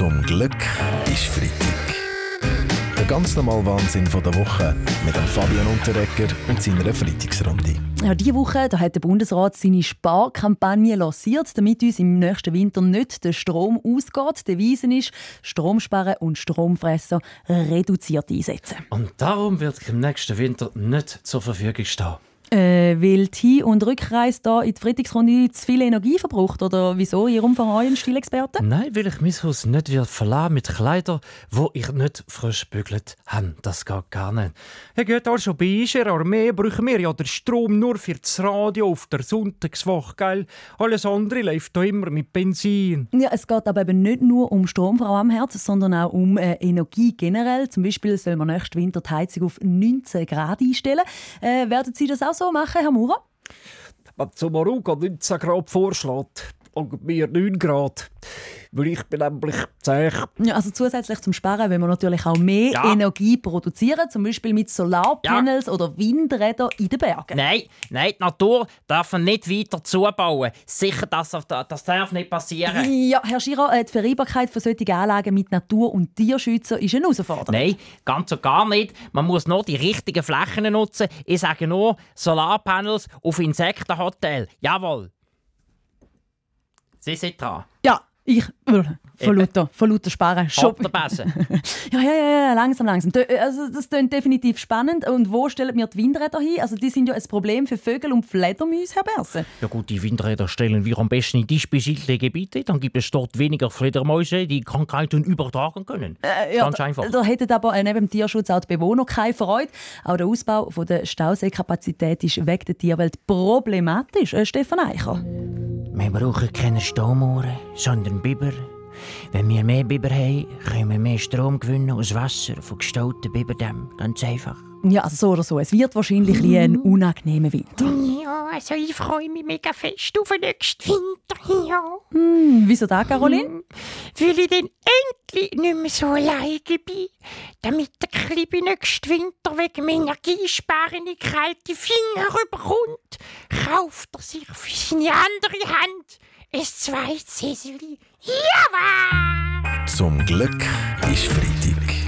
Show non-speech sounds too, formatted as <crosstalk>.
Zum Glück ist Freitag. Der ganz normale Wahnsinn von der Woche mit dem Fabian Unterrecker und seiner Freitagsrunde. Ja, diese Woche da hat der Bundesrat seine Sparkampagne lanciert, damit uns im nächsten Winter nicht der Strom ausgeht. Die Devise ist, Stromsparen und Stromfresser reduziert einsetzen. Und darum wird im nächsten Winter nicht zur Verfügung stehen. Äh, weil die Hin- und Rückreise da in die Freitagsrunde zu viel Energie verbraucht? Oder wieso? Ihrem Verein Stilexperte? Nein, weil ich mein Haus nicht wird verlassen mit Kleidern, wo ich nicht frisch bügelt habe. Das geht gar nicht. Ja gut, also bei unserer Armee brauchen wir ja den Strom nur für das Radio auf der Sonntagswoche, gell? Alles andere läuft da immer mit Benzin. Ja, es geht aber eben nicht nur um Stromfrau am Herz, sondern auch um äh, Energie generell. Zum Beispiel soll man nächsten Winter die Heizung auf 19 Grad einstellen. Äh, werden Sie das auch so machen, Herr Maurer? Was Maruga 19 Grad vorschlägt und mir 9 Grad. Weil ich bin nämlich zäh. Ja, also zusätzlich zum Sparen wollen wir natürlich auch mehr Ja. Energie produzieren, zum Beispiel mit Solarpanels oder Windrädern in den Bergen. Nein, nein, die Natur darf man nicht weiter zubauen. Sicher, das, das darf nicht passieren. Ja, Herr Schira, äh, die Vereinbarkeit von solchen Anlagen mit Natur- und Tierschützern ist eine Herausforderung. Nein, ganz und gar nicht. Man muss nur die richtigen Flächen nutzen. Ich sage nur Solarpanels auf Insektenhotel. Jawohl. Sie sind dran. Ja, ich von lauter, von lauter Sparen. Besen. <laughs> Ja, ja, ja, ja, langsam, langsam. Also, das klingt definitiv spannend. Und wo stellen wir die Windräder hin? Also, die sind ja ein Problem für Vögel und Fledermäuse, Herr Berse. Ja gut, die Windräder stellen wir am besten in dicht besiedelte Gebiete. Dann gibt es dort weniger Fledermäuse, die Krankheiten übertragen können. Äh, ja, Ganz einfach. Da, da hätten aber äh, neben dem Tierschutz auch die Bewohner keine Freude. Auch der Ausbau von der Stauseekapazität ist weg der Tierwelt problematisch. Äh, Stefan Eicher. Wir brauchen keine Stromohren, sondern Biber. Wenn wir mehr Biber haben, können wir mehr Strom gewinnen aus Wasser von gestauten Biberdämmen. Ganz einfach. Ja, also so oder so. Es wird wahrscheinlich ein, ein unangenehmer Winter. Ja, also ich freue mich mega fest auf den nächsten Winter. Ja. Hm, wieso da, Caroline? Weil ich dann endlich nicht mehr so alleine bin. Damit der Kleine nächsten Winter wegen dem Energiesparen in kalte Finger bekommt, kauft er sich für seine andere Hand ein zweites Häseli. Jawohl! Zum Glück ist Freitag.